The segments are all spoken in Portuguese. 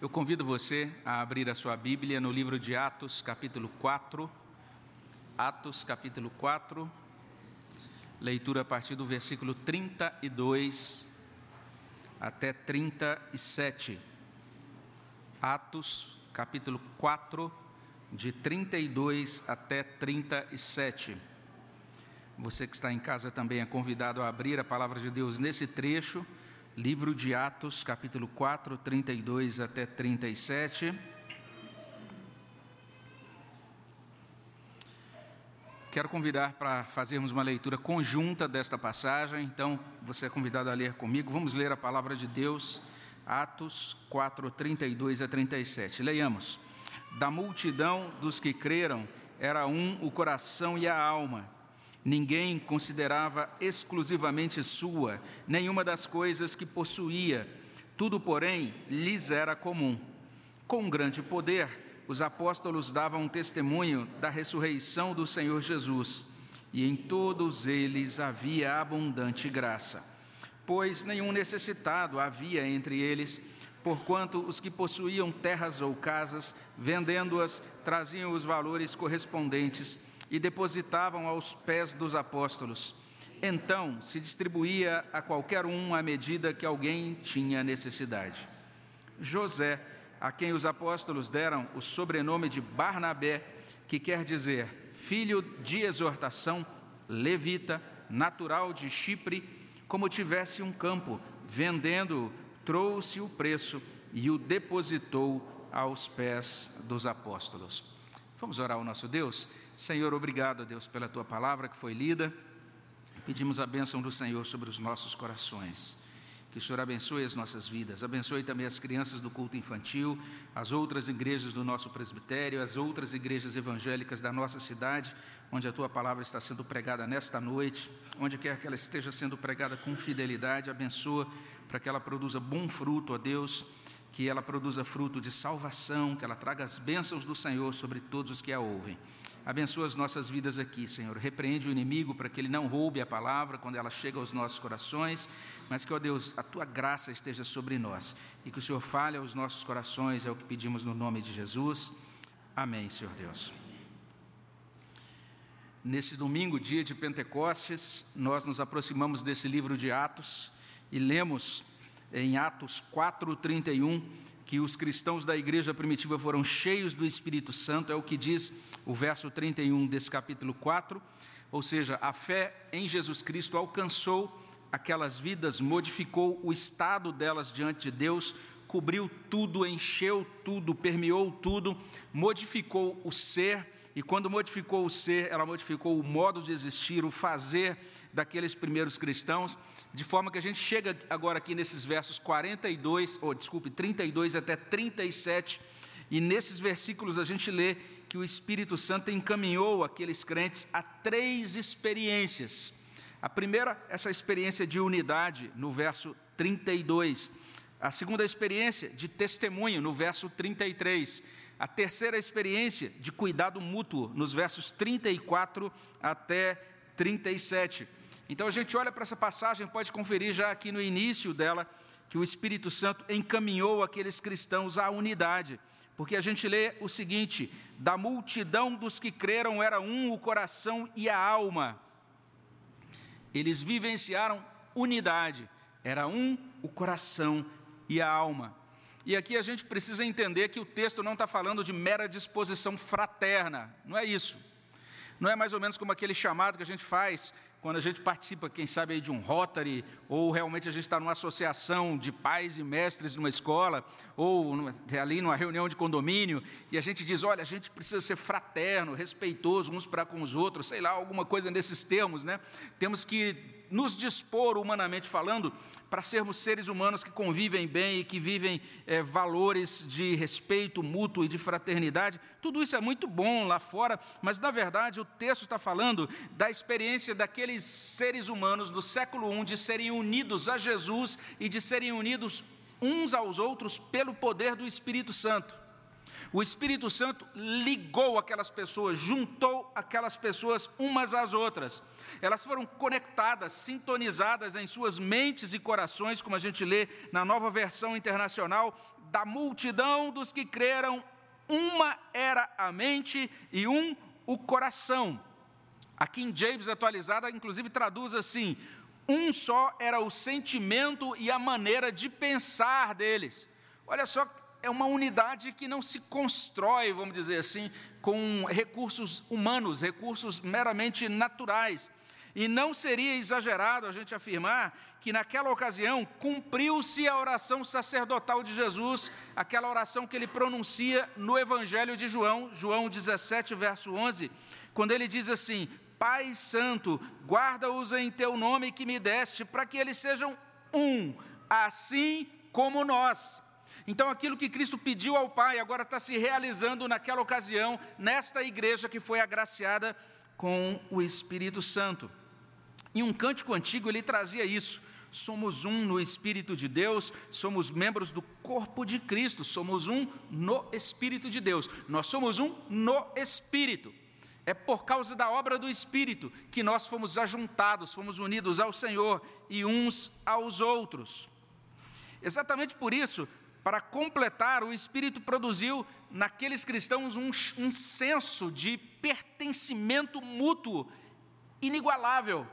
Eu convido você a abrir a sua Bíblia no livro de Atos, capítulo 4. Atos, capítulo 4, leitura a partir do versículo 32 até 37. Atos, capítulo 4, de 32 até 37. Você que está em casa também é convidado a abrir a palavra de Deus nesse trecho livro de Atos, capítulo 4, 32 até 37. Quero convidar para fazermos uma leitura conjunta desta passagem, então você é convidado a ler comigo. Vamos ler a palavra de Deus, Atos 4, 32 a 37. Leiamos. Da multidão dos que creram, era um o coração e a alma Ninguém considerava exclusivamente sua nenhuma das coisas que possuía, tudo, porém, lhes era comum. Com grande poder, os apóstolos davam testemunho da ressurreição do Senhor Jesus, e em todos eles havia abundante graça. Pois nenhum necessitado havia entre eles, porquanto os que possuíam terras ou casas, vendendo-as, traziam os valores correspondentes e depositavam aos pés dos apóstolos. Então se distribuía a qualquer um à medida que alguém tinha necessidade. José, a quem os apóstolos deram o sobrenome de Barnabé, que quer dizer filho de exortação, levita, natural de Chipre, como tivesse um campo, vendendo-o, trouxe o preço e o depositou aos pés dos apóstolos. Vamos orar ao nosso Deus? Senhor, obrigado, Deus, pela tua palavra que foi lida. Pedimos a bênção do Senhor sobre os nossos corações. Que o Senhor abençoe as nossas vidas, abençoe também as crianças do culto infantil, as outras igrejas do nosso presbitério, as outras igrejas evangélicas da nossa cidade, onde a tua palavra está sendo pregada nesta noite, onde quer que ela esteja sendo pregada com fidelidade, abençoa para que ela produza bom fruto, ó Deus, que ela produza fruto de salvação, que ela traga as bênçãos do Senhor sobre todos os que a ouvem. Abençoa as nossas vidas aqui, Senhor. Repreende o inimigo para que ele não roube a palavra quando ela chega aos nossos corações, mas que, ó Deus, a tua graça esteja sobre nós e que o Senhor fale aos nossos corações, é o que pedimos no nome de Jesus. Amém, Senhor Deus. Nesse domingo, dia de Pentecostes, nós nos aproximamos desse livro de Atos e lemos em Atos 4:31 que os cristãos da igreja primitiva foram cheios do Espírito Santo, é o que diz o verso 31 desse capítulo 4. Ou seja, a fé em Jesus Cristo alcançou aquelas vidas, modificou o estado delas diante de Deus, cobriu tudo, encheu tudo, permeou tudo, modificou o ser, e quando modificou o ser, ela modificou o modo de existir, o fazer daqueles primeiros cristãos, de forma que a gente chega agora aqui nesses versos 42, ou desculpe, 32 até 37, e nesses versículos a gente lê que o Espírito Santo encaminhou aqueles crentes a três experiências. A primeira, essa experiência de unidade, no verso 32. A segunda experiência de testemunho, no verso 33. A terceira experiência de cuidado mútuo, nos versos 34 até 37. Então a gente olha para essa passagem, pode conferir já aqui no início dela, que o Espírito Santo encaminhou aqueles cristãos à unidade, porque a gente lê o seguinte: da multidão dos que creram era um o coração e a alma. Eles vivenciaram unidade, era um o coração e a alma. E aqui a gente precisa entender que o texto não está falando de mera disposição fraterna, não é isso. Não é mais ou menos como aquele chamado que a gente faz quando a gente participa, quem sabe, aí de um Rotary, ou realmente a gente está numa associação de pais e mestres numa escola, ou ali numa reunião de condomínio, e a gente diz: olha, a gente precisa ser fraterno, respeitoso uns para com os outros, sei lá, alguma coisa nesses termos, né? Temos que nos dispor, humanamente falando, para sermos seres humanos que convivem bem e que vivem é, valores de respeito mútuo e de fraternidade. Tudo isso é muito bom lá fora, mas na verdade o texto está falando da experiência daqueles seres humanos do século I de serem unidos a Jesus e de serem unidos uns aos outros pelo poder do Espírito Santo. O Espírito Santo ligou aquelas pessoas, juntou aquelas pessoas umas às outras elas foram conectadas, sintonizadas em suas mentes e corações, como a gente lê na nova versão internacional, da multidão dos que creram, uma era a mente e um o coração. Aqui em James atualizada, inclusive traduz assim: um só era o sentimento e a maneira de pensar deles. Olha só, é uma unidade que não se constrói, vamos dizer assim, com recursos humanos, recursos meramente naturais. E não seria exagerado a gente afirmar que naquela ocasião cumpriu-se a oração sacerdotal de Jesus, aquela oração que ele pronuncia no Evangelho de João, João 17, verso 11, quando ele diz assim: Pai Santo, guarda-os em teu nome que me deste, para que eles sejam um, assim como nós. Então, aquilo que Cristo pediu ao Pai agora está se realizando naquela ocasião, nesta igreja que foi agraciada com o Espírito Santo. E um cântico antigo ele trazia isso. Somos um no Espírito de Deus, somos membros do corpo de Cristo, somos um no Espírito de Deus. Nós somos um no Espírito. É por causa da obra do Espírito que nós fomos ajuntados, fomos unidos ao Senhor e uns aos outros. Exatamente por isso, para completar, o Espírito produziu naqueles cristãos um, um senso de pertencimento mútuo inigualável.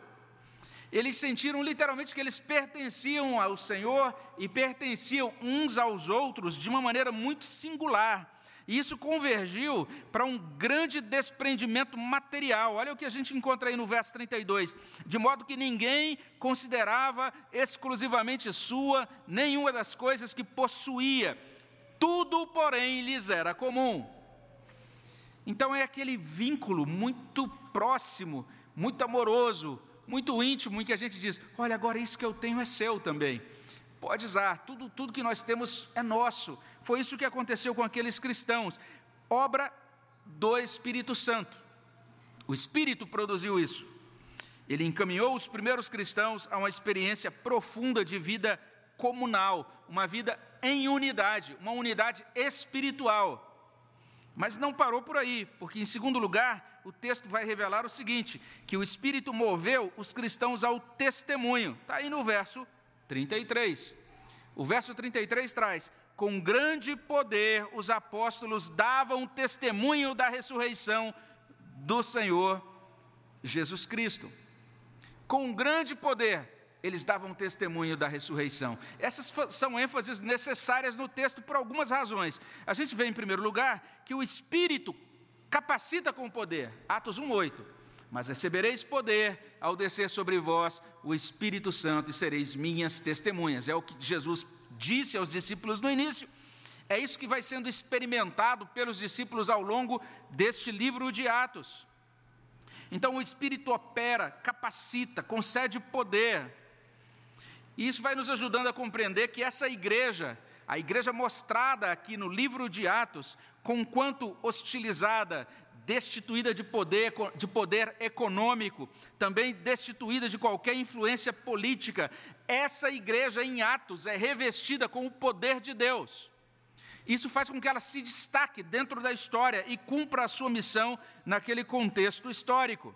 Eles sentiram literalmente que eles pertenciam ao Senhor e pertenciam uns aos outros de uma maneira muito singular. E isso convergiu para um grande desprendimento material. Olha o que a gente encontra aí no verso 32. De modo que ninguém considerava exclusivamente sua nenhuma das coisas que possuía. Tudo, porém, lhes era comum. Então é aquele vínculo muito próximo, muito amoroso, muito íntimo, em que a gente diz: olha, agora isso que eu tenho é seu também. Pode usar, tudo, tudo que nós temos é nosso. Foi isso que aconteceu com aqueles cristãos. Obra do Espírito Santo. O Espírito produziu isso. Ele encaminhou os primeiros cristãos a uma experiência profunda de vida comunal, uma vida em unidade, uma unidade espiritual. Mas não parou por aí, porque, em segundo lugar, o texto vai revelar o seguinte: que o Espírito moveu os cristãos ao testemunho. Está aí no verso 33. O verso 33 traz: com grande poder os apóstolos davam testemunho da ressurreição do Senhor Jesus Cristo. Com grande poder eles davam testemunho da ressurreição. Essas são ênfases necessárias no texto por algumas razões. A gente vê, em primeiro lugar, que o Espírito capacita com poder. Atos 1,8. Mas recebereis poder ao descer sobre vós o Espírito Santo e sereis minhas testemunhas. É o que Jesus disse aos discípulos no início. É isso que vai sendo experimentado pelos discípulos ao longo deste livro de Atos. Então o Espírito opera, capacita, concede poder. E isso vai nos ajudando a compreender que essa igreja, a igreja mostrada aqui no livro de Atos, conquanto hostilizada, destituída de poder, de poder econômico, também destituída de qualquer influência política. Essa igreja em Atos é revestida com o poder de Deus. Isso faz com que ela se destaque dentro da história e cumpra a sua missão naquele contexto histórico.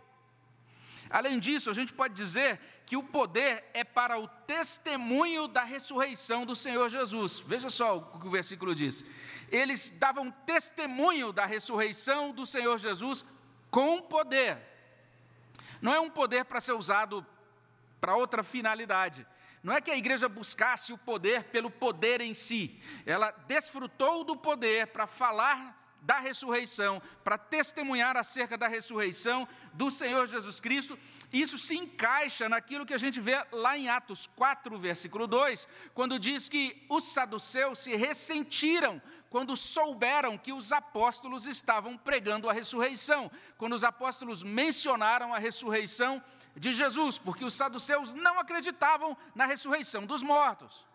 Além disso, a gente pode dizer que o poder é para o testemunho da ressurreição do Senhor Jesus. Veja só o que o versículo diz. Eles davam testemunho da ressurreição do Senhor Jesus com poder. Não é um poder para ser usado para outra finalidade. Não é que a igreja buscasse o poder pelo poder em si. Ela desfrutou do poder para falar da ressurreição, para testemunhar acerca da ressurreição do Senhor Jesus Cristo. Isso se encaixa naquilo que a gente vê lá em Atos 4, versículo 2, quando diz que os saduceus se ressentiram quando souberam que os apóstolos estavam pregando a ressurreição, quando os apóstolos mencionaram a ressurreição de Jesus, porque os saduceus não acreditavam na ressurreição dos mortos.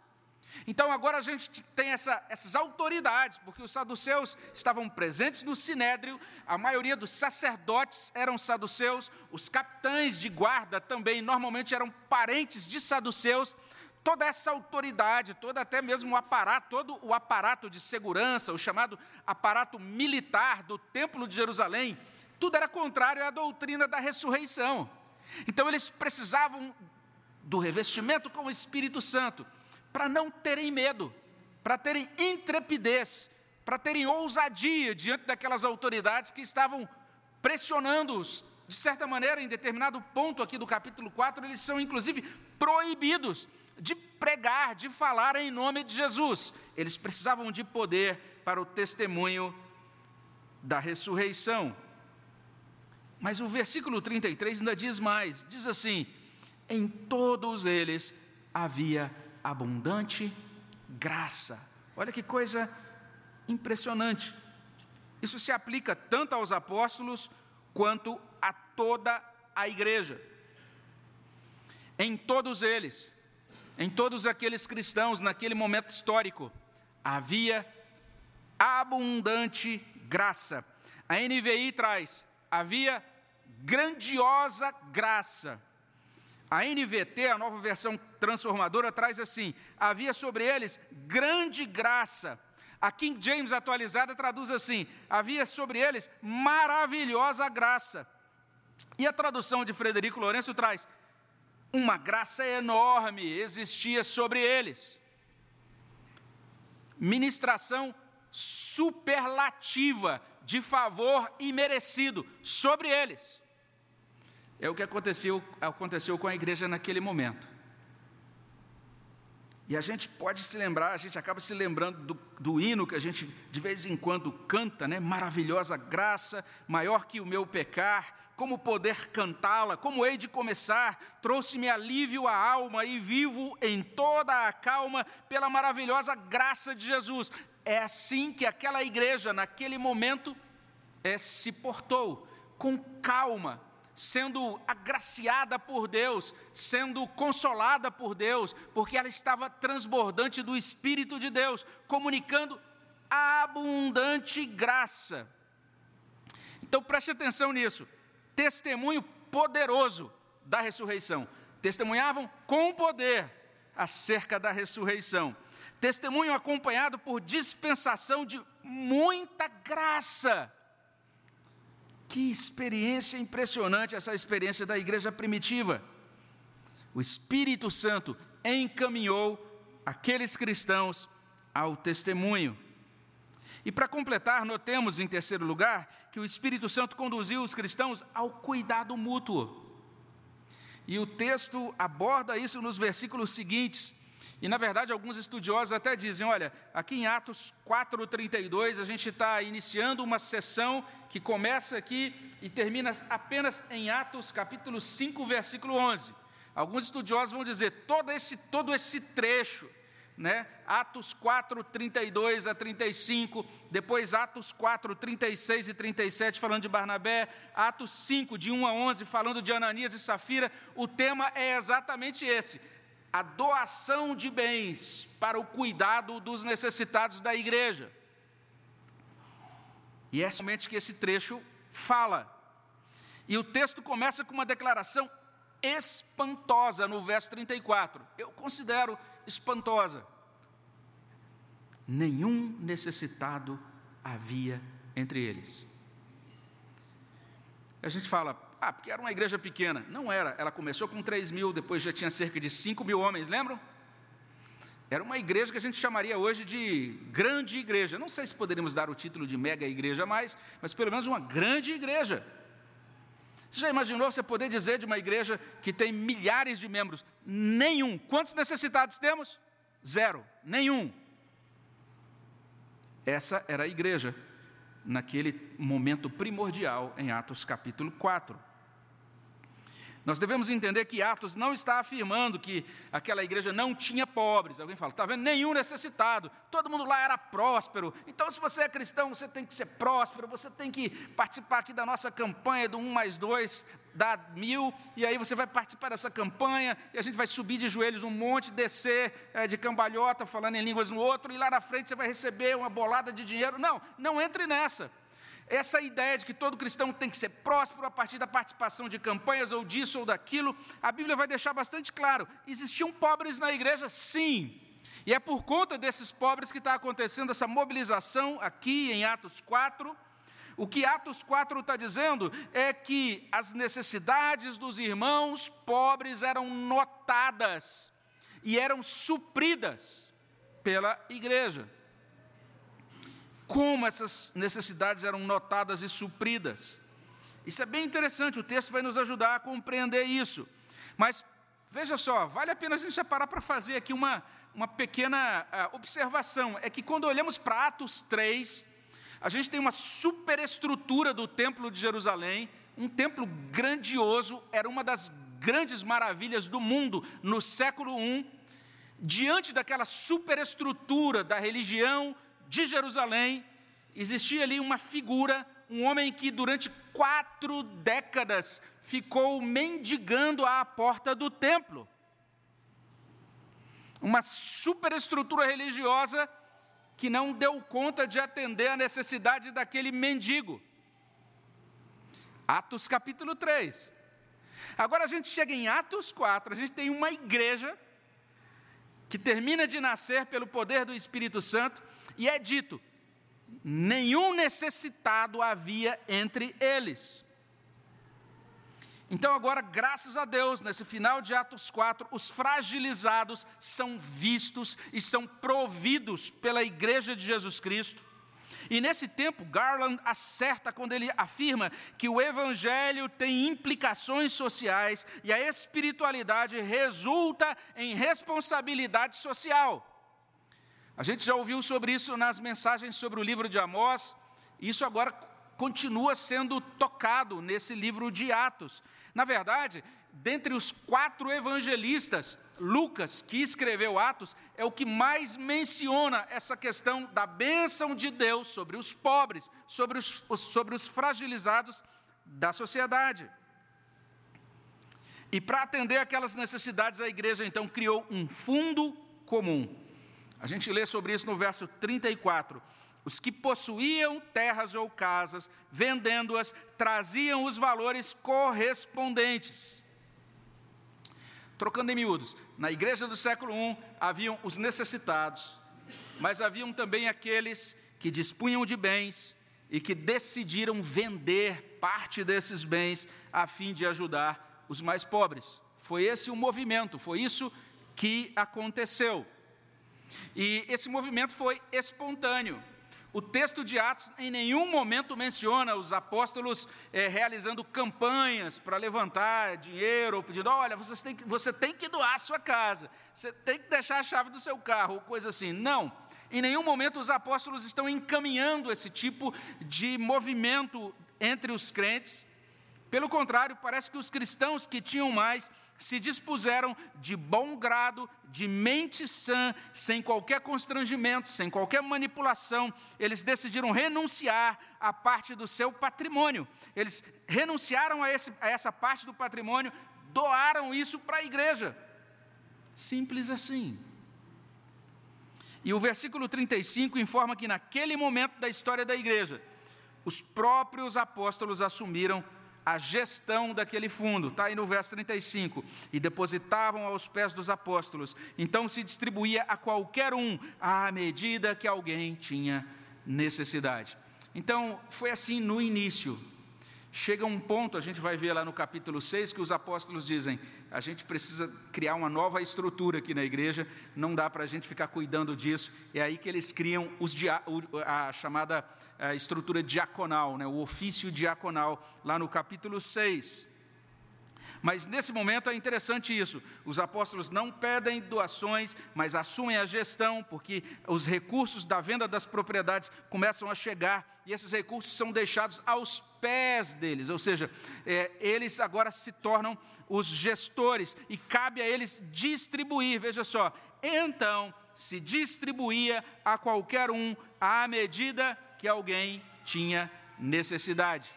Então agora a gente tem essa, essas autoridades, porque os saduceus estavam presentes no sinédrio, a maioria dos sacerdotes eram saduceus, os capitães de guarda também normalmente eram parentes de saduceus. Toda essa autoridade, todo até mesmo o aparato, todo o aparato de segurança, o chamado aparato militar do Templo de Jerusalém, tudo era contrário à doutrina da ressurreição. Então eles precisavam do revestimento com o Espírito Santo para não terem medo, para terem intrepidez, para terem ousadia diante daquelas autoridades que estavam pressionando-os. De certa maneira, em determinado ponto aqui do capítulo 4, eles são inclusive proibidos de pregar, de falar em nome de Jesus. Eles precisavam de poder para o testemunho da ressurreição. Mas o versículo 33 ainda diz mais: diz assim: em todos eles havia abundante graça. Olha que coisa impressionante. Isso se aplica tanto aos apóstolos quanto a toda a igreja. Em todos eles, em todos aqueles cristãos naquele momento histórico, havia abundante graça. A NVI traz: havia grandiosa graça. A NVT, a nova versão transformadora, traz assim: havia sobre eles grande graça. A King James atualizada traduz assim: havia sobre eles maravilhosa graça. E a tradução de Frederico Lourenço traz: uma graça enorme existia sobre eles. Ministração superlativa de favor imerecido sobre eles. É o que aconteceu, aconteceu com a igreja naquele momento. E a gente pode se lembrar, a gente acaba se lembrando do, do, hino que a gente de vez em quando canta, né? Maravilhosa graça, maior que o meu pecar, como poder cantá-la, como hei de começar, trouxe-me alívio à alma e vivo em toda a calma pela maravilhosa graça de Jesus. É assim que aquela igreja, naquele momento, é, se portou, com calma, sendo agraciada por Deus, sendo consolada por Deus, porque ela estava transbordante do Espírito de Deus, comunicando abundante graça. Então preste atenção nisso. Testemunho poderoso da ressurreição. Testemunhavam com poder acerca da ressurreição. Testemunho acompanhado por dispensação de muita graça. Que experiência impressionante essa experiência da igreja primitiva. O Espírito Santo encaminhou aqueles cristãos ao testemunho. E para completar, notemos em terceiro lugar que o Espírito Santo conduziu os cristãos ao cuidado mútuo. E o texto aborda isso nos versículos seguintes. E, na verdade, alguns estudiosos até dizem: olha, aqui em Atos 4,32, a gente está iniciando uma sessão que começa aqui e termina apenas em Atos capítulo 5, versículo 11. Alguns estudiosos vão dizer: todo esse, todo esse trecho, né? Atos 4, 32 a 35, depois Atos 4, 36 e 37, falando de Barnabé, Atos 5, de 1 a 11, falando de Ananias e Safira, o tema é exatamente esse a doação de bens para o cuidado dos necessitados da igreja. E é somente que esse trecho fala. E o texto começa com uma declaração espantosa no verso 34. Eu considero espantosa. Nenhum necessitado havia entre eles. A gente fala, ah, porque era uma igreja pequena. Não era. Ela começou com 3 mil, depois já tinha cerca de 5 mil homens, lembram? Era uma igreja que a gente chamaria hoje de grande igreja. Não sei se poderíamos dar o título de mega igreja mais, mas pelo menos uma grande igreja. Você já imaginou você poder dizer de uma igreja que tem milhares de membros? Nenhum. Quantos necessitados temos? Zero. Nenhum. Essa era a igreja naquele momento primordial em Atos capítulo 4. Nós devemos entender que Atos não está afirmando que aquela igreja não tinha pobres. Alguém fala, está vendo? Nenhum necessitado, todo mundo lá era próspero. Então, se você é cristão, você tem que ser próspero, você tem que participar aqui da nossa campanha do 1 mais 2, dá mil, e aí você vai participar dessa campanha, e a gente vai subir de joelhos um monte, descer é, de cambalhota, falando em línguas no outro, e lá na frente você vai receber uma bolada de dinheiro. Não, não entre nessa. Essa ideia de que todo cristão tem que ser próspero a partir da participação de campanhas ou disso ou daquilo, a Bíblia vai deixar bastante claro. Existiam pobres na igreja? Sim. E é por conta desses pobres que está acontecendo essa mobilização aqui em Atos 4, O que Atos 4 está dizendo é que as necessidades dos irmãos pobres eram notadas e eram supridas pela igreja. Como essas necessidades eram notadas e supridas. Isso é bem interessante, o texto vai nos ajudar a compreender isso. Mas veja só, vale a pena a gente parar para fazer aqui uma, uma pequena uh, observação. É que quando olhamos para Atos 3, a gente tem uma superestrutura do Templo de Jerusalém, um templo grandioso, era uma das grandes maravilhas do mundo no século I. Diante daquela superestrutura da religião de Jerusalém, existia ali uma figura, um homem que durante quatro décadas ficou mendigando à porta do templo. Uma superestrutura religiosa que não deu conta de atender a necessidade daquele mendigo. Atos capítulo 3. Agora a gente chega em Atos 4, a gente tem uma igreja que termina de nascer pelo poder do Espírito Santo, e é dito: nenhum necessitado havia entre eles. Então, agora, graças a Deus, nesse final de Atos 4, os fragilizados são vistos e são providos pela Igreja de Jesus Cristo. E nesse tempo, Garland acerta quando ele afirma que o Evangelho tem implicações sociais e a espiritualidade resulta em responsabilidade social. A gente já ouviu sobre isso nas mensagens sobre o livro de Amós, e isso agora continua sendo tocado nesse livro de Atos. Na verdade, dentre os quatro evangelistas, Lucas, que escreveu Atos, é o que mais menciona essa questão da bênção de Deus sobre os pobres, sobre os, sobre os fragilizados da sociedade. E para atender aquelas necessidades, a igreja então criou um fundo comum. A gente lê sobre isso no verso 34. Os que possuíam terras ou casas, vendendo-as, traziam os valores correspondentes. Trocando em miúdos, na igreja do século I haviam os necessitados, mas haviam também aqueles que dispunham de bens e que decidiram vender parte desses bens a fim de ajudar os mais pobres. Foi esse o movimento, foi isso que aconteceu. E esse movimento foi espontâneo. O texto de Atos em nenhum momento menciona os apóstolos é, realizando campanhas para levantar dinheiro ou pedindo: olha, você tem, que, você tem que doar a sua casa, você tem que deixar a chave do seu carro, ou coisa assim. Não. Em nenhum momento os apóstolos estão encaminhando esse tipo de movimento entre os crentes. Pelo contrário, parece que os cristãos que tinham mais se dispuseram de bom grado, de mente sã, sem qualquer constrangimento, sem qualquer manipulação, eles decidiram renunciar a parte do seu patrimônio. Eles renunciaram a, esse, a essa parte do patrimônio, doaram isso para a igreja. Simples assim. E o versículo 35 informa que naquele momento da história da igreja, os próprios apóstolos assumiram a gestão daquele fundo, está aí no verso 35, e depositavam aos pés dos apóstolos, então se distribuía a qualquer um, à medida que alguém tinha necessidade. Então, foi assim no início. Chega um ponto, a gente vai ver lá no capítulo 6, que os apóstolos dizem: a gente precisa criar uma nova estrutura aqui na igreja, não dá para a gente ficar cuidando disso. É aí que eles criam os, a chamada a estrutura diaconal, né, o ofício diaconal, lá no capítulo 6. Mas nesse momento é interessante isso. Os apóstolos não pedem doações, mas assumem a gestão, porque os recursos da venda das propriedades começam a chegar e esses recursos são deixados aos pés deles, ou seja, é, eles agora se tornam os gestores e cabe a eles distribuir. Veja só, então se distribuía a qualquer um à medida que alguém tinha necessidade.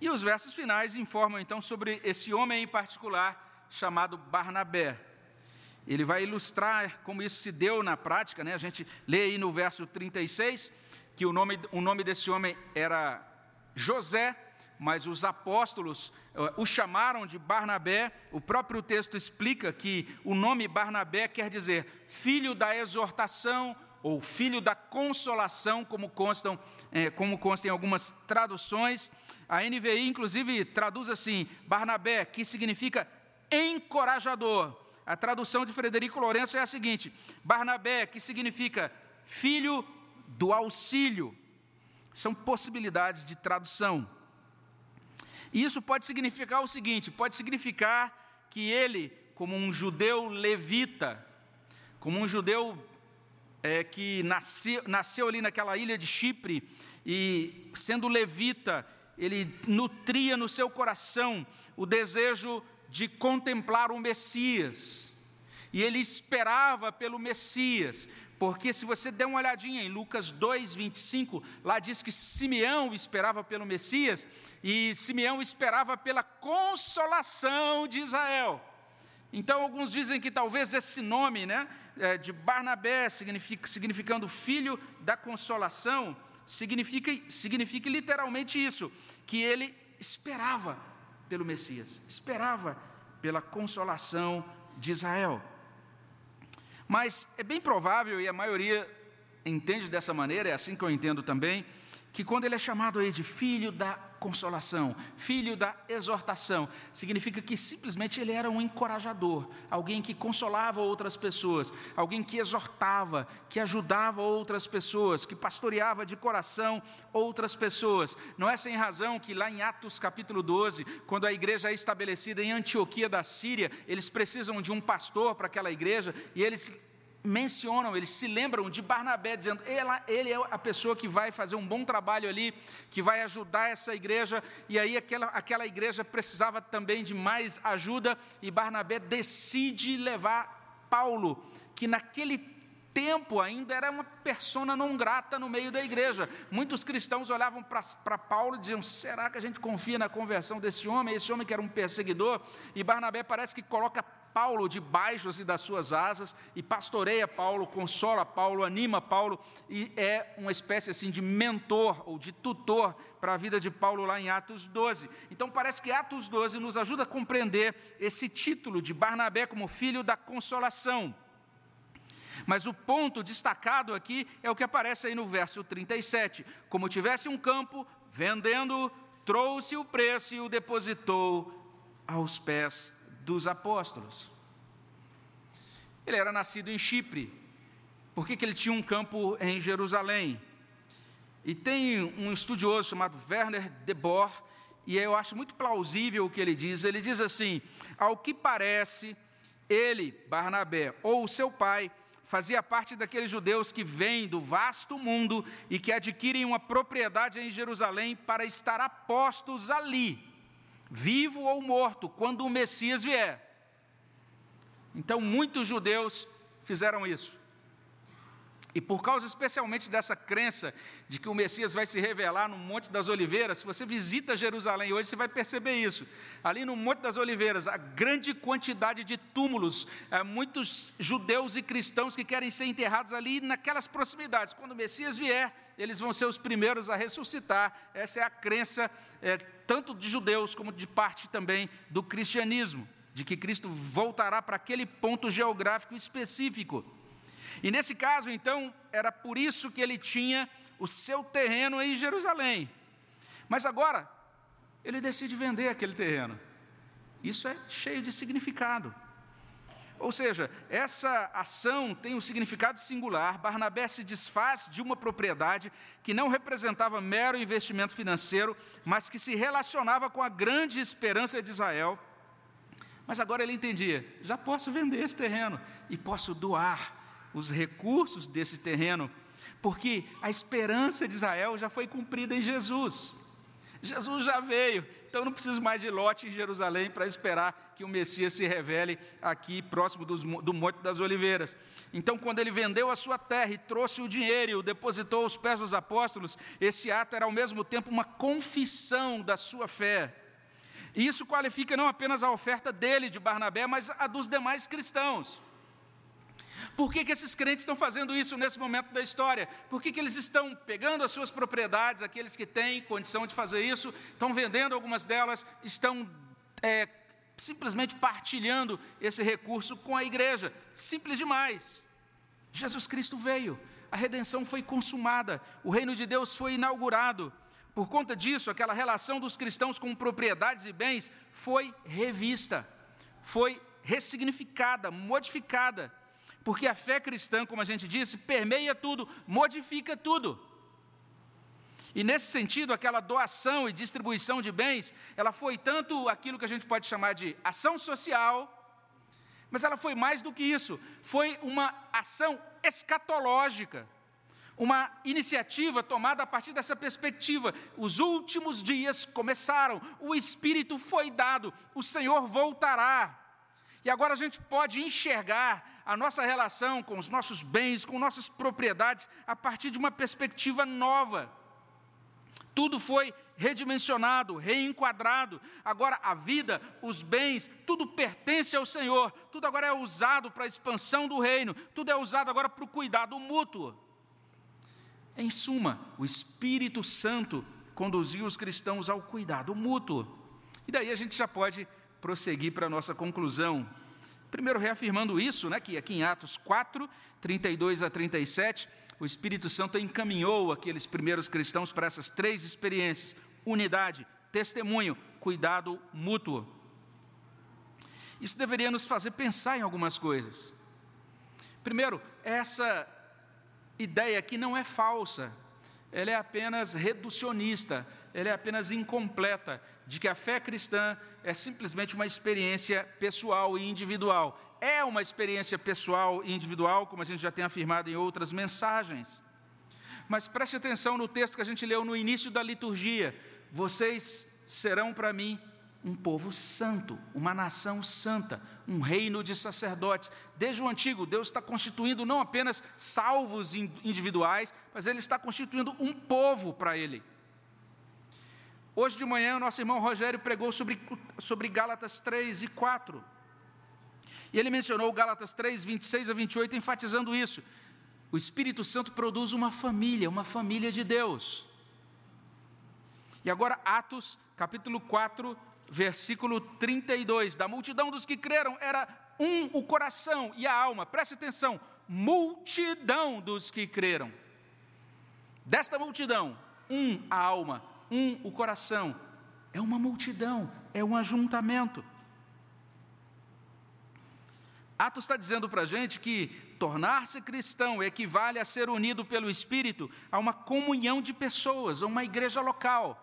E os versos finais informam então sobre esse homem em particular chamado Barnabé. Ele vai ilustrar como isso se deu na prática, né? A gente lê aí no verso 36 que o nome, o nome desse homem era José, mas os apóstolos eh, o chamaram de Barnabé. O próprio texto explica que o nome Barnabé quer dizer filho da exortação ou filho da consolação, como constam, é, como consta em algumas traduções. A NVI, inclusive, traduz assim: Barnabé, que significa encorajador. A tradução de Frederico Lourenço é a seguinte: Barnabé, que significa filho do auxílio. São possibilidades de tradução. E isso pode significar o seguinte: pode significar que ele, como um judeu levita, como um judeu é, que nasceu, nasceu ali naquela ilha de Chipre, e sendo levita, ele nutria no seu coração o desejo de contemplar o Messias. E ele esperava pelo Messias, porque se você der uma olhadinha em Lucas 2, 25, lá diz que Simeão esperava pelo Messias, e Simeão esperava pela consolação de Israel. Então, alguns dizem que talvez esse nome, né, é, de Barnabé, significa, significando filho da consolação, significa, significa literalmente isso, que ele esperava pelo Messias, esperava pela consolação de Israel. Mas é bem provável, e a maioria entende dessa maneira, é assim que eu entendo também, que quando ele é chamado aí de filho da consolação, filho da exortação, significa que simplesmente ele era um encorajador, alguém que consolava outras pessoas, alguém que exortava, que ajudava outras pessoas, que pastoreava de coração outras pessoas. Não é sem razão que lá em Atos capítulo 12, quando a igreja é estabelecida em Antioquia da Síria, eles precisam de um pastor para aquela igreja e eles mencionam, eles se lembram de Barnabé, dizendo: ele é a pessoa que vai fazer um bom trabalho ali, que vai ajudar essa igreja, e aí aquela, aquela igreja precisava também de mais ajuda, e Barnabé decide levar Paulo, que naquele tempo ainda era uma persona não grata no meio da igreja. Muitos cristãos olhavam para Paulo e diziam: será que a gente confia na conversão desse homem? Esse homem que era um perseguidor, e Barnabé parece que coloca Paulo debaixo assim, das suas asas e pastoreia Paulo, consola Paulo, anima Paulo e é uma espécie assim de mentor ou de tutor para a vida de Paulo lá em Atos 12. Então parece que Atos 12 nos ajuda a compreender esse título de Barnabé como filho da consolação. Mas o ponto destacado aqui é o que aparece aí no verso 37. Como tivesse um campo, vendendo, trouxe o preço e o depositou aos pés dos apóstolos. Ele era nascido em Chipre. Por que, que ele tinha um campo em Jerusalém? E tem um estudioso chamado Werner de Boer, e eu acho muito plausível o que ele diz. Ele diz assim: ao que parece, ele, Barnabé, ou seu pai, fazia parte daqueles judeus que vêm do vasto mundo e que adquirem uma propriedade em Jerusalém para estar apostos ali vivo ou morto, quando o Messias vier. Então, muitos judeus fizeram isso. E por causa especialmente dessa crença de que o Messias vai se revelar no Monte das Oliveiras, se você visita Jerusalém hoje, você vai perceber isso. Ali no Monte das Oliveiras, a grande quantidade de túmulos, é, muitos judeus e cristãos que querem ser enterrados ali naquelas proximidades. Quando o Messias vier, eles vão ser os primeiros a ressuscitar. Essa é a crença é, tanto de judeus como de parte também do cristianismo, de que Cristo voltará para aquele ponto geográfico específico. E nesse caso, então, era por isso que ele tinha o seu terreno em Jerusalém. Mas agora, ele decide vender aquele terreno. Isso é cheio de significado. Ou seja, essa ação tem um significado singular. Barnabé se desfaz de uma propriedade que não representava mero investimento financeiro, mas que se relacionava com a grande esperança de Israel. Mas agora ele entendia: já posso vender esse terreno e posso doar os recursos desse terreno, porque a esperança de Israel já foi cumprida em Jesus. Jesus já veio, então não preciso mais de lote em Jerusalém para esperar que o Messias se revele aqui próximo dos, do Monte das Oliveiras. Então, quando ele vendeu a sua terra e trouxe o dinheiro e o depositou aos pés dos apóstolos, esse ato era ao mesmo tempo uma confissão da sua fé. E isso qualifica não apenas a oferta dele, de Barnabé, mas a dos demais cristãos. Por que, que esses crentes estão fazendo isso nesse momento da história? Por que, que eles estão pegando as suas propriedades, aqueles que têm condição de fazer isso, estão vendendo algumas delas, estão é, simplesmente partilhando esse recurso com a igreja? Simples demais. Jesus Cristo veio a redenção foi consumada, o reino de Deus foi inaugurado. Por conta disso, aquela relação dos cristãos com propriedades e bens foi revista, foi ressignificada, modificada. Porque a fé cristã, como a gente disse, permeia tudo, modifica tudo. E nesse sentido, aquela doação e distribuição de bens, ela foi tanto aquilo que a gente pode chamar de ação social, mas ela foi mais do que isso, foi uma ação escatológica, uma iniciativa tomada a partir dessa perspectiva. Os últimos dias começaram, o Espírito foi dado, o Senhor voltará. E agora a gente pode enxergar a nossa relação com os nossos bens, com nossas propriedades, a partir de uma perspectiva nova. Tudo foi redimensionado, reenquadrado. Agora a vida, os bens, tudo pertence ao Senhor. Tudo agora é usado para a expansão do reino. Tudo é usado agora para o cuidado mútuo. Em suma, o Espírito Santo conduziu os cristãos ao cuidado mútuo. E daí a gente já pode prosseguir para a nossa conclusão. Primeiro, reafirmando isso, né, que aqui em Atos 4, 32 a 37, o Espírito Santo encaminhou aqueles primeiros cristãos para essas três experiências: unidade, testemunho, cuidado mútuo. Isso deveria nos fazer pensar em algumas coisas. Primeiro, essa ideia aqui não é falsa, ela é apenas reducionista, ela é apenas incompleta, de que a fé cristã é simplesmente uma experiência pessoal e individual é uma experiência pessoal e individual, como a gente já tem afirmado em outras mensagens. Mas preste atenção no texto que a gente leu no início da liturgia: vocês serão para mim um povo santo, uma nação santa, um reino de sacerdotes. Desde o antigo, Deus está constituindo não apenas salvos individuais, mas Ele está constituindo um povo para Ele. Hoje de manhã, o nosso irmão Rogério pregou sobre, sobre Gálatas 3 e 4. E ele mencionou Gálatas 3, 26 a 28, enfatizando isso. O Espírito Santo produz uma família, uma família de Deus. E agora, Atos, capítulo 4, versículo 32. Da multidão dos que creram, era um o coração e a alma. Preste atenção: multidão dos que creram. Desta multidão, um a alma, um o coração. É uma multidão, é um ajuntamento. Atos está dizendo para a gente que tornar-se cristão equivale a ser unido pelo Espírito a uma comunhão de pessoas, a uma igreja local.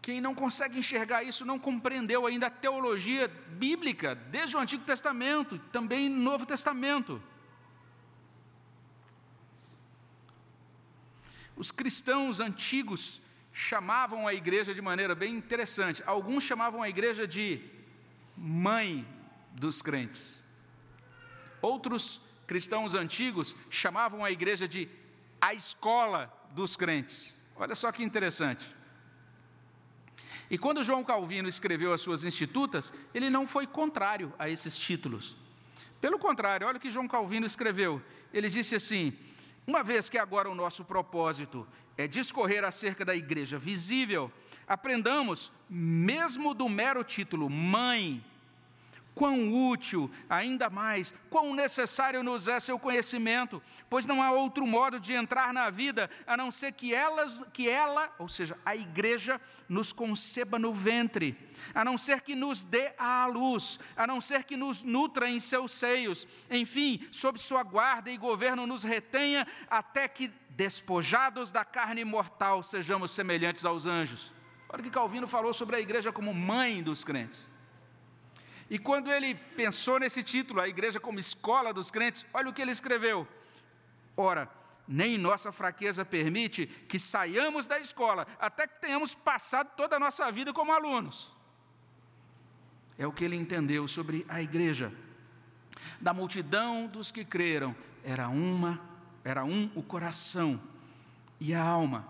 Quem não consegue enxergar isso não compreendeu ainda a teologia bíblica, desde o Antigo Testamento, também no Novo Testamento. Os cristãos antigos chamavam a igreja de maneira bem interessante. Alguns chamavam a igreja de mãe dos crentes. Outros cristãos antigos chamavam a igreja de a escola dos crentes. Olha só que interessante. E quando João Calvino escreveu as suas institutas, ele não foi contrário a esses títulos. Pelo contrário, olha o que João Calvino escreveu. Ele disse assim: Uma vez que agora o nosso propósito é discorrer acerca da igreja visível, aprendamos, mesmo do mero título mãe, quão útil, ainda mais, quão necessário nos é seu conhecimento, pois não há outro modo de entrar na vida a não ser que, elas, que ela, ou seja, a igreja, nos conceba no ventre, a não ser que nos dê à luz, a não ser que nos nutra em seus seios, enfim, sob sua guarda e governo nos retenha até que, despojados da carne mortal, sejamos semelhantes aos anjos. Olha o que Calvino falou sobre a igreja como mãe dos crentes. E quando ele pensou nesse título, a igreja como escola dos crentes, olha o que ele escreveu. Ora, nem nossa fraqueza permite que saiamos da escola até que tenhamos passado toda a nossa vida como alunos. É o que ele entendeu sobre a igreja. Da multidão dos que creram, era uma, era um o coração e a alma.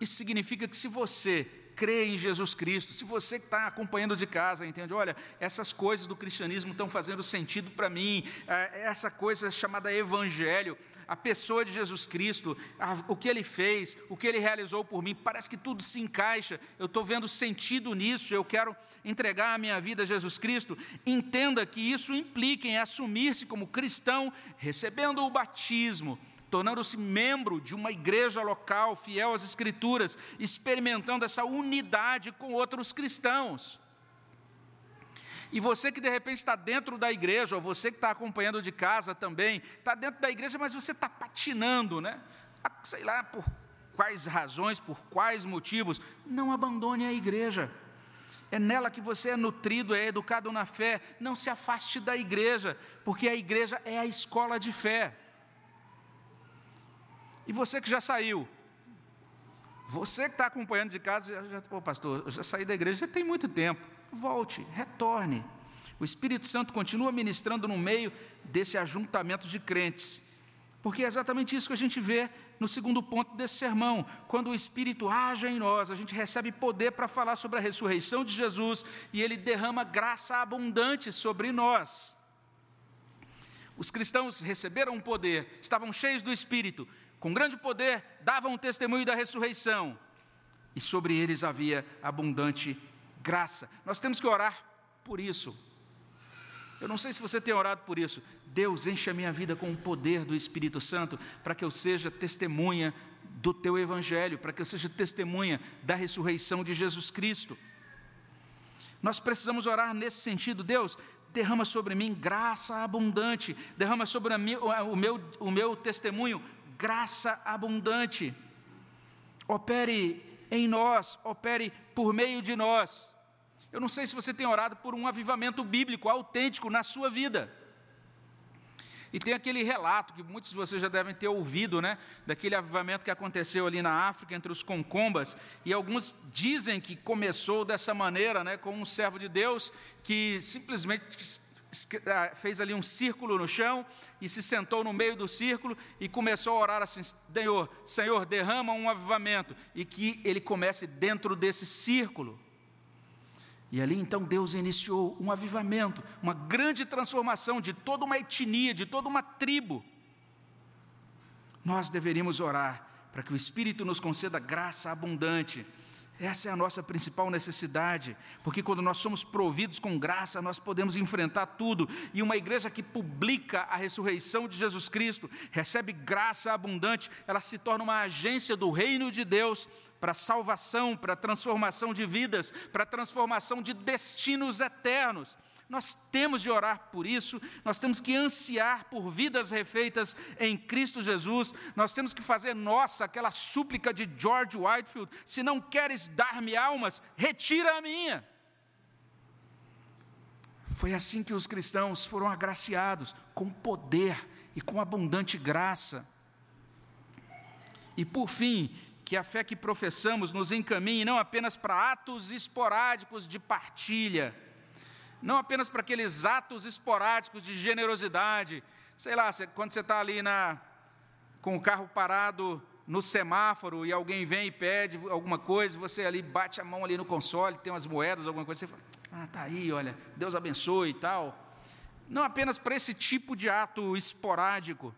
Isso significa que se você crê em Jesus Cristo, se você que está acompanhando de casa, entende? Olha, essas coisas do cristianismo estão fazendo sentido para mim, é, essa coisa chamada evangelho, a pessoa de Jesus Cristo, o que ele fez, o que ele realizou por mim, parece que tudo se encaixa, eu estou vendo sentido nisso, eu quero entregar a minha vida a Jesus Cristo. Entenda que isso implica em assumir-se como cristão, recebendo o batismo tornando-se membro de uma igreja local, fiel às Escrituras, experimentando essa unidade com outros cristãos. E você que de repente está dentro da igreja, ou você que está acompanhando de casa também, está dentro da igreja, mas você está patinando, né? Ah, sei lá por quais razões, por quais motivos, não abandone a igreja. É nela que você é nutrido, é educado na fé. Não se afaste da igreja, porque a igreja é a escola de fé. E você que já saiu, você que está acompanhando de casa, já, pô, pastor, eu já saí da igreja já tem muito tempo. Volte, retorne. O Espírito Santo continua ministrando no meio desse ajuntamento de crentes. Porque é exatamente isso que a gente vê no segundo ponto desse sermão. Quando o Espírito age em nós, a gente recebe poder para falar sobre a ressurreição de Jesus e ele derrama graça abundante sobre nós. Os cristãos receberam poder, estavam cheios do Espírito, com grande poder, davam testemunho da ressurreição, e sobre eles havia abundante graça. Nós temos que orar por isso. Eu não sei se você tem orado por isso. Deus, enche a minha vida com o poder do Espírito Santo, para que eu seja testemunha do teu Evangelho, para que eu seja testemunha da ressurreição de Jesus Cristo. Nós precisamos orar nesse sentido. Deus, derrama sobre mim graça abundante, derrama sobre mim, o, meu, o meu testemunho graça abundante. Opere em nós, opere por meio de nós. Eu não sei se você tem orado por um avivamento bíblico autêntico na sua vida. E tem aquele relato que muitos de vocês já devem ter ouvido, né? Daquele avivamento que aconteceu ali na África entre os concombas. E alguns dizem que começou dessa maneira, né? Com um servo de Deus que simplesmente fez ali um círculo no chão e se sentou no meio do círculo e começou a orar assim: Senhor, Senhor, derrama um avivamento e que ele comece dentro desse círculo. E ali então Deus iniciou um avivamento, uma grande transformação de toda uma etnia, de toda uma tribo. Nós deveríamos orar para que o Espírito nos conceda graça abundante essa é a nossa principal necessidade, porque quando nós somos providos com graça, nós podemos enfrentar tudo. E uma igreja que publica a ressurreição de Jesus Cristo, recebe graça abundante, ela se torna uma agência do reino de Deus para salvação, para transformação de vidas, para transformação de destinos eternos. Nós temos de orar por isso, nós temos que ansiar por vidas refeitas em Cristo Jesus, nós temos que fazer nossa aquela súplica de George Whitefield: se não queres dar-me almas, retira a minha. Foi assim que os cristãos foram agraciados, com poder e com abundante graça. E por fim, que a fé que professamos nos encaminhe não apenas para atos esporádicos de partilha, não apenas para aqueles atos esporádicos de generosidade, sei lá, quando você está ali na, com o carro parado no semáforo e alguém vem e pede alguma coisa, você ali bate a mão ali no console, tem umas moedas, alguma coisa, você fala, ah, tá aí, olha, Deus abençoe e tal. Não apenas para esse tipo de ato esporádico,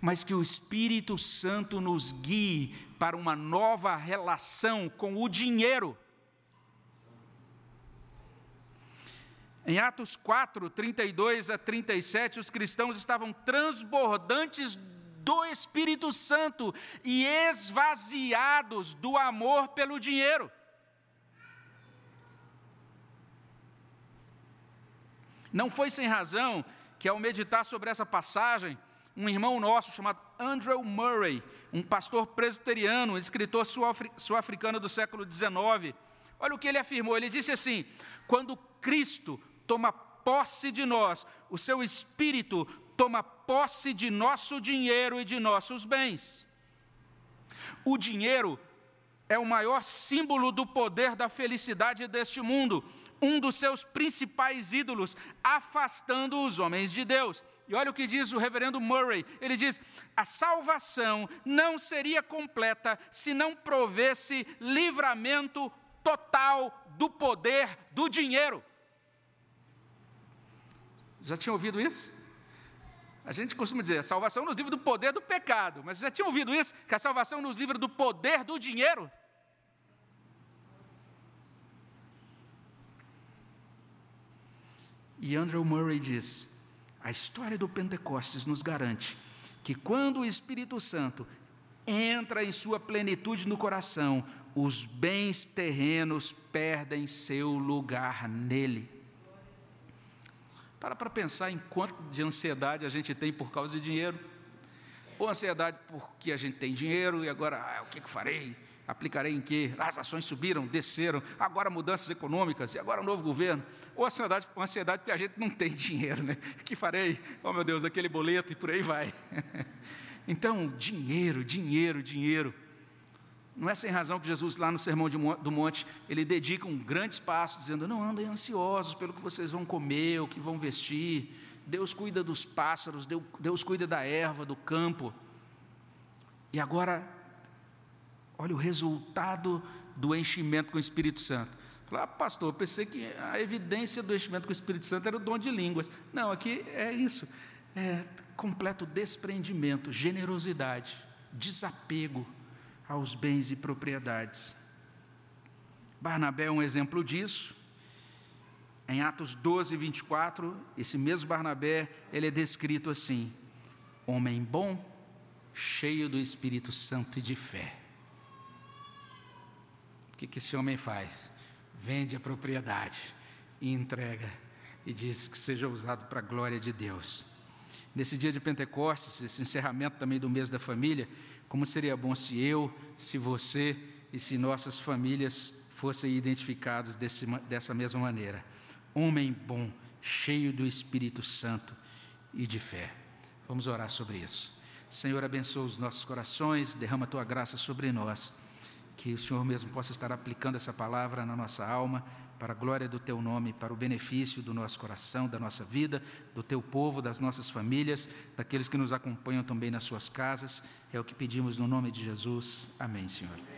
mas que o Espírito Santo nos guie para uma nova relação com o dinheiro. Em Atos 4, 32 a 37, os cristãos estavam transbordantes do Espírito Santo e esvaziados do amor pelo dinheiro. Não foi sem razão que, ao meditar sobre essa passagem, um irmão nosso chamado Andrew Murray, um pastor presbiteriano, escritor sul-africano do século XIX, olha o que ele afirmou: ele disse assim: quando Cristo toma posse de nós, o seu espírito toma posse de nosso dinheiro e de nossos bens. O dinheiro é o maior símbolo do poder da felicidade deste mundo, um dos seus principais ídolos, afastando os homens de Deus. E olha o que diz o reverendo Murray: ele diz, a salvação não seria completa se não provesse livramento total do poder do dinheiro. Já tinha ouvido isso? A gente costuma dizer, a salvação nos livra do poder do pecado, mas já tinha ouvido isso? Que a salvação nos livra do poder do dinheiro? E Andrew Murray diz: a história do Pentecostes nos garante que quando o Espírito Santo entra em sua plenitude no coração, os bens terrenos perdem seu lugar nele. Para para pensar em quanto de ansiedade a gente tem por causa de dinheiro. Ou ansiedade porque a gente tem dinheiro e agora, ah, o que, que farei? Aplicarei em quê? As ações subiram, desceram, agora mudanças econômicas, e agora um novo governo. Ou ansiedade, ansiedade porque a gente não tem dinheiro, né? O que farei? Oh meu Deus, aquele boleto e por aí vai. Então, dinheiro, dinheiro, dinheiro. Não é sem razão que Jesus, lá no Sermão do Monte, ele dedica um grande espaço, dizendo: Não andem ansiosos pelo que vocês vão comer, o que vão vestir. Deus cuida dos pássaros, Deus cuida da erva, do campo. E agora, olha o resultado do enchimento com o Espírito Santo. Ah, pastor, eu pensei que a evidência do enchimento com o Espírito Santo era o dom de línguas. Não, aqui é isso. É completo desprendimento, generosidade, desapego aos bens e propriedades. Barnabé é um exemplo disso. Em Atos 12, 24, esse mesmo Barnabé, ele é descrito assim: homem bom, cheio do Espírito Santo e de fé. O que, que esse homem faz? Vende a propriedade e entrega, e diz que seja usado para a glória de Deus. Nesse dia de Pentecostes, esse encerramento também do mês da família, como seria bom se eu, se você e se nossas famílias fossem identificados desse, dessa mesma maneira. Homem bom, cheio do Espírito Santo e de fé. Vamos orar sobre isso. Senhor, abençoa os nossos corações, derrama a tua graça sobre nós. Que o Senhor mesmo possa estar aplicando essa palavra na nossa alma para a glória do teu nome, para o benefício do nosso coração, da nossa vida, do teu povo, das nossas famílias, daqueles que nos acompanham também nas suas casas. É o que pedimos no nome de Jesus. Amém, Senhor.